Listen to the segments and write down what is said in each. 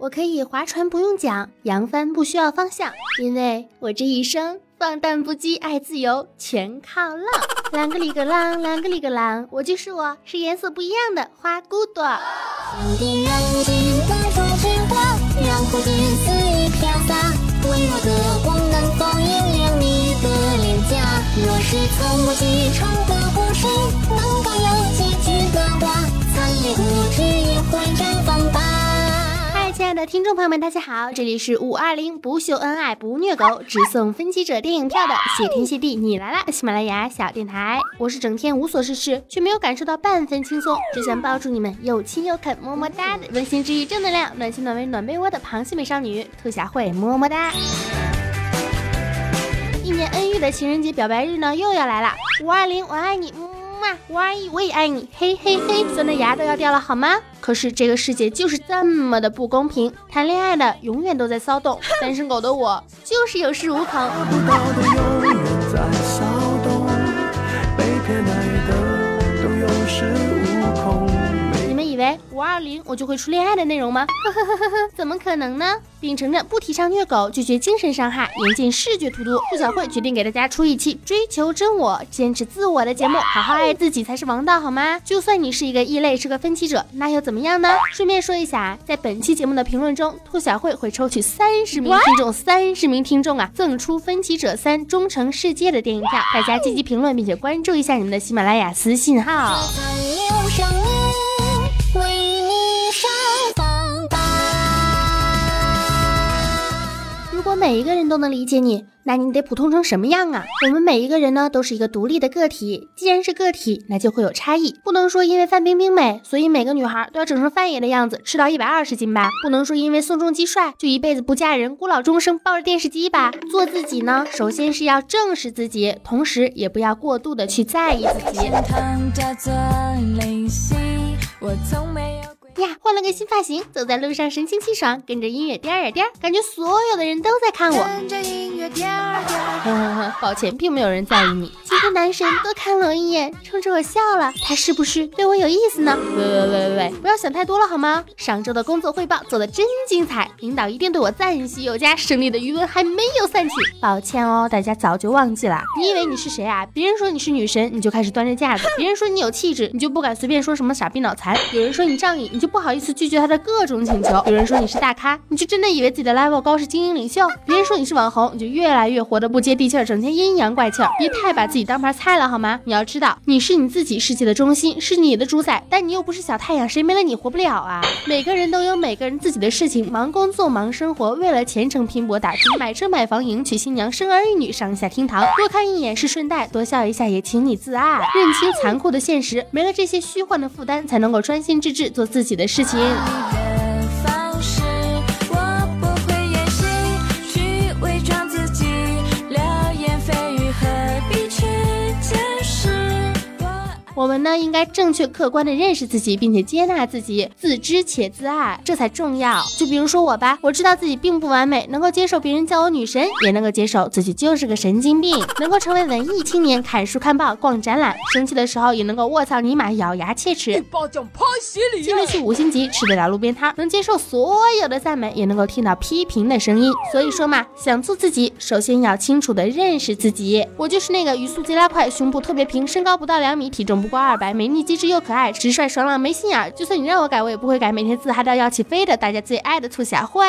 我可以划船不用桨，扬帆不需要方向，因为我这一生放荡不羁，爱自由，全靠浪。啷个里个啷，啷个里个啷，我就是我，是颜色不一样的花骨朵。天地人间各种变化，让不羁肆意飘洒，温柔的光能否引亮你的脸颊？若是从不羁唱的故事，能的听众朋友们，大家好，这里是五二零不秀恩爱不虐狗，只送分歧者电影票的谢天谢地你来啦！喜马拉雅小电台，我是整天无所事事却没有感受到半分轻松，只想抱住你们又亲又啃么么哒的温馨治愈正能量暖心暖胃暖被窝的螃蟹美少女兔小慧么么哒！一年恩遇的情人节表白日呢又要来了，五二零我爱你。五哇，我也爱你，嘿嘿嘿，酸的牙都要掉了，好吗？可是这个世界就是这么的不公平，谈恋爱的永远都在骚动，单身狗的我就是有恃无恐。五二零，我就会出恋爱的内容吗？呵呵呵呵呵，怎么可能呢？秉承着不提倡虐狗、拒绝精神伤害、严禁视觉荼毒，兔小慧决定给大家出一期追求真我、坚持自我的节目。好好爱自己才是王道，好吗？就算你是一个异类，是个分歧者，那又怎么样呢？顺便说一下，在本期节目的评论中，兔小慧会抽取三十名听众，三十名听众啊，赠出《分歧者三：忠诚世界》的电影票。大家积极评论，并且关注一下你们的喜马拉雅私信号。每一个人都能理解你，那你得普通成什么样啊？我们每一个人呢，都是一个独立的个体。既然是个体，那就会有差异。不能说因为范冰冰美，所以每个女孩都要整成范爷的样子，吃到一百二十斤吧？不能说因为宋仲基帅，就一辈子不嫁人，孤老终生，抱着电视机吧？做自己呢，首先是要正视自己，同时也不要过度的去在意自己。我从没有。呀，换了个新发型，走在路上神清气爽，跟着音乐颠儿颠儿，感觉所有的人都在看我。跟着音乐颠儿颠儿。抱歉，并没有人在意你。几个男神多看了我一眼，冲着我笑了，他是不是对我有意思呢？喂喂喂喂喂，不要想太多了好吗？上周的工作汇报做的真精彩，领导一定对我赞许有加，胜利的余温还没有散去。抱歉哦，大家早就忘记了。你以为你是谁啊？别人说你是女神，你就开始端着架子；别人说你有气质，你就不敢随便说什么傻逼脑残；有人说你仗义，你就。不好意思拒绝他的各种请求。有人说你是大咖，你就真的以为自己的 level 高是精英领袖？别人说你是网红，你就越来越活得不接地气儿，整天阴阳怪气儿。别太把自己当盘菜了好吗？你要知道，你是你自己世界的中心，是你的主宰，但你又不是小太阳，谁没了你活不了啊？每个人都有每个人自己的事情，忙工作忙生活，为了前程拼搏打拼，买车买房迎娶新娘，生儿育女上下厅堂，多看一眼是顺带，多笑一下也请你自爱，认清残酷的现实，没了这些虚幻的负担，才能够专心致志做自己的。的事情。我们呢，应该正确客观的认识自己，并且接纳自己，自知且自爱，这才重要。就比如说我吧，我知道自己并不完美，能够接受别人叫我女神，也能够接受自己就是个神经病，能够成为文艺青年，看书看报逛展览，生气的时候也能够卧槽尼玛咬牙切齿，一巴掌拍死你，经得起五星级，吃得了路边摊，能接受所有的赞美，也能够听到批评的声音。所以说嘛，想做自己，首先要清楚的认识自己。我就是那个语速贼拉快，胸部特别平，身高不到两米，体重不。瓜二白，美丽机智又可爱，直率爽朗没心眼儿。就算你让我改，我也不会改。每天自嗨到要起飞的，大家最爱的兔小慧。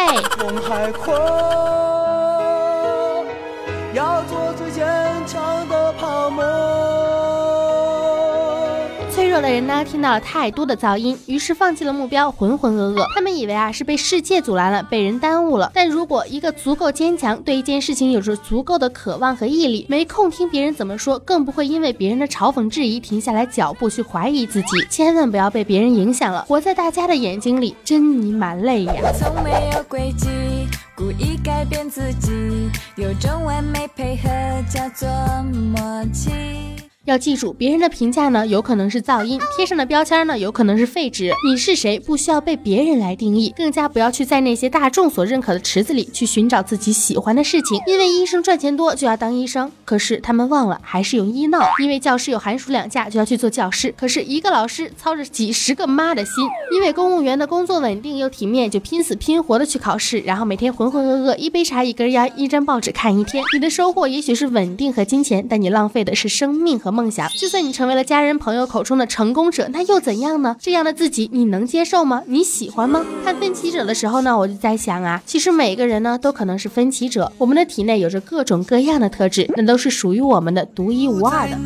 人呢，听到了太多的噪音，于是放弃了目标，浑浑噩噩。他们以为啊是被世界阻拦了，被人耽误了。但如果一个足够坚强，对一件事情有着足够的渴望和毅力，没空听别人怎么说，更不会因为别人的嘲讽质疑停下来脚步去怀疑自己。千万不要被别人影响了，活在大家的眼睛里，真尼玛累呀！从没有轨迹，故意改变自己，有种完美配合叫做默契。要记住，别人的评价呢，有可能是噪音；贴上的标签呢，有可能是废纸。你是谁，不需要被别人来定义，更加不要去在那些大众所认可的池子里去寻找自己喜欢的事情。因为医生赚钱多就要当医生，可是他们忘了还是有医闹；因为教师有寒暑两假就要去做教师，可是一个老师操着几十个妈的心；因为公务员的工作稳定又体面，就拼死拼活的去考试，然后每天浑浑噩噩，一杯茶一根烟一张报纸看一天。你的收获也许是稳定和金钱，但你浪费的是生命和梦梦想。就算你成为了家人朋友口中的成功者，那又怎样呢？这样的自己你能接受吗？你喜欢吗？看分歧者的时候呢，我就在想啊，其实每个人呢都可能是分歧者，我们的体内有着各种各样的特质，那都是属于我们的独一无二的。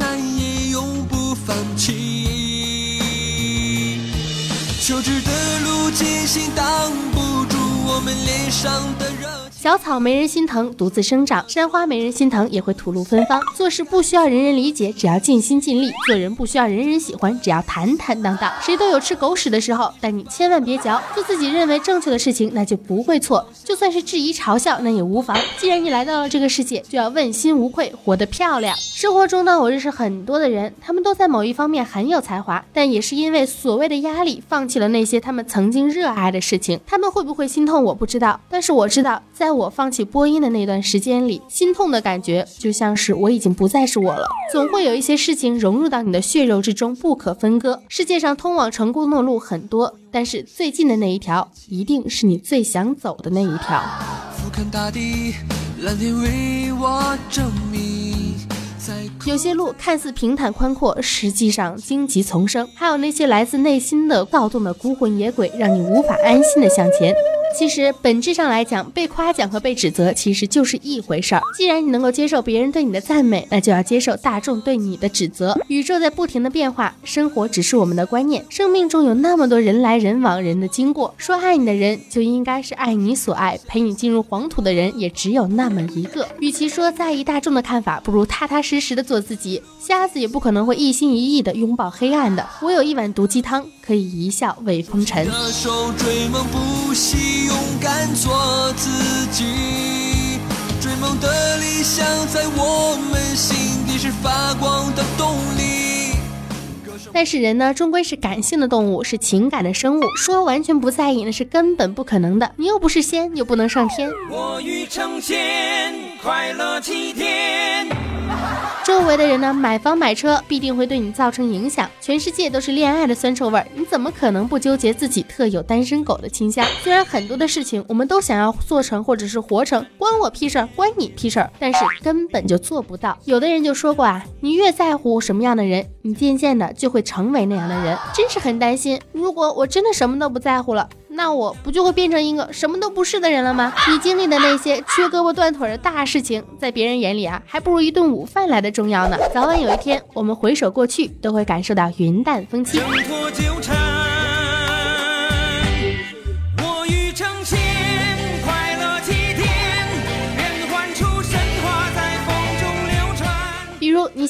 求知的路艰辛，挡不住我们脸上的热。小草没人心疼，独自生长；山花没人心疼，也会吐露芬芳。做事不需要人人理解，只要尽心尽力；做人不需要人人喜欢，只要坦坦荡荡。谁都有吃狗屎的时候，但你千万别嚼。做自己认为正确的事情，那就不会错。就算是质疑嘲笑，那也无妨。既然你来到了这个世界，就要问心无愧，活得漂亮。生活中呢，我认识很多的人，他们都在某一方面很有才华，但也是因为所谓的压力，放弃了那些他们曾经热爱的事情。他们会不会心痛，我不知道，但是我知道，在我放弃播音的那段时间里，心痛的感觉就像是我已经不再是我了。总会有一些事情融入到你的血肉之中，不可分割。世界上通往成功的路很多，但是最近的那一条，一定是你最想走的那一条。俯瞰大地，蓝天为我证明。有些路看似平坦宽阔，实际上荆棘丛生；还有那些来自内心的躁动的孤魂野鬼，让你无法安心的向前。其实本质上来讲，被夸奖和被指责其实就是一回事儿。既然你能够接受别人对你的赞美，那就要接受大众对你的指责。宇宙在不停的变化，生活只是我们的观念。生命中有那么多人来人往，人的经过。说爱你的人就应该是爱你所爱，陪你进入黄土的人也只有那么一个。与其说在意大众的看法，不如踏踏实实的做自己。瞎子也不可能会一心一意的拥抱黑暗的。我有一碗毒鸡汤，可以一笑为风尘。勇敢做自己，追梦的理想在我们心底是发光的动力。但是人呢，终归是感性的动物，是情感的生物，说完全不在意那是根本不可能的。你又不是仙，又不能上天。我欲成仙，快乐齐天。周围的人呢，买房买车必定会对你造成影响。全世界都是恋爱的酸臭味儿，你怎么可能不纠结自己特有单身狗的倾向？虽然很多的事情我们都想要做成或者是活成，关我屁事儿，关你屁事儿，但是根本就做不到。有的人就说过啊，你越在乎什么样的人，你渐渐的就会成为那样的人。真是很担心，如果我真的什么都不在乎了。那我不就会变成一个什么都不是的人了吗？你经历的那些缺胳膊断腿的大事情，在别人眼里啊，还不如一顿午饭来的重要呢。早晚有一天，我们回首过去，都会感受到云淡风轻。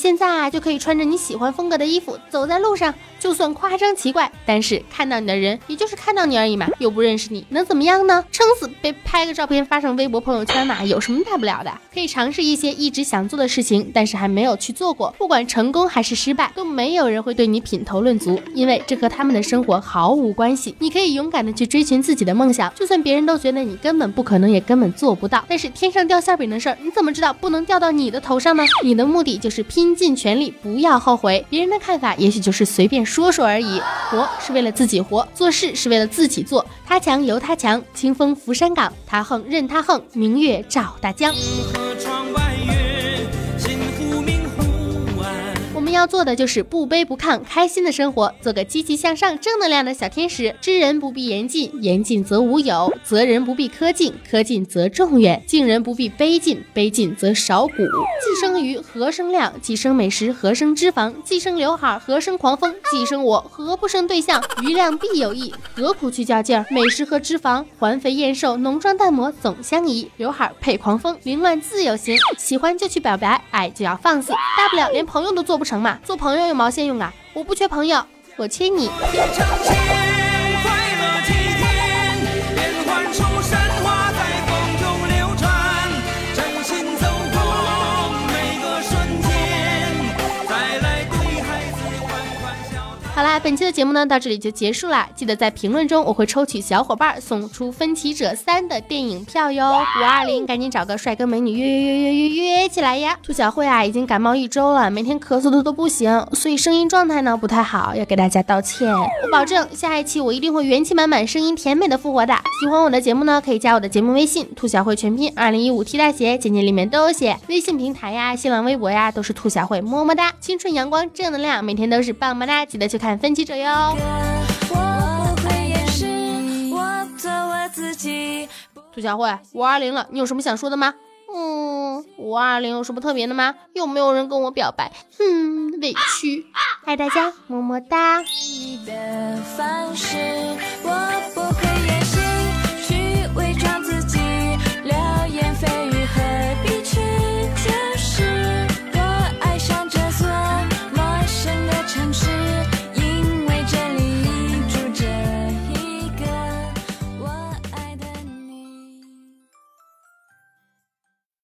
现在啊，就可以穿着你喜欢风格的衣服走在路上。就算夸张奇怪，但是看到你的人也就是看到你而已嘛，又不认识你，能怎么样呢？撑死被拍个照片发上微博朋友圈嘛，有什么大不了的？可以尝试一些一直想做的事情，但是还没有去做过。不管成功还是失败，都没有人会对你品头论足，因为这和他们的生活毫无关系。你可以勇敢的去追寻自己的梦想，就算别人都觉得你根本不可能，也根本做不到。但是天上掉馅饼的事儿，你怎么知道不能掉到你的头上呢？你的目的就是拼尽全力，不要后悔。别人的看法也许就是随便说。说而已，活是为了自己活，做事是为了自己做。他强由他强，清风拂山岗；他横任他横，明月照大江。要做的就是不卑不亢，开心的生活，做个积极向上、正能量的小天使。知人不必言尽，言尽则无有；责人不必苛尽，苛尽则众远；敬人不必卑尽，卑尽则少骨。既生瑜，何生亮？既生美食，何生脂肪？既生刘海，何生狂风？既生我，何不生对象？余量必有益，何苦去较劲儿？美食和脂肪，环肥燕瘦，浓妆淡抹总相宜。刘海配狂风，凌乱自有型。喜欢就去表白，爱就要放肆，大不了连朋友都做不成。做朋友有毛线用啊！我不缺朋友，我缺你。本期的节目呢到这里就结束啦。记得在评论中，我会抽取小伙伴送出《分歧者三》的电影票哟。五二零，赶紧找个帅哥美女约约约约约约起来呀！兔小慧啊，已经感冒一周了，每天咳嗽的都不行，所以声音状态呢不太好，要给大家道歉。我保证下一期我一定会元气满满、声音甜美的复活的。喜欢我的节目呢，可以加我的节目微信“兔小慧全拼二零一五 T 大写”，简介里面都有写。微信平台呀、新浪微博呀，都是兔小慧，么么哒！青春阳光正能量，每天都是棒棒哒！记得去看分歧者哟。杜小慧，五二零了，你有什么想说的吗？嗯，五二零有什么特别的吗？有没有人跟我表白？哼，委屈。爱大家，么么哒。你的方式我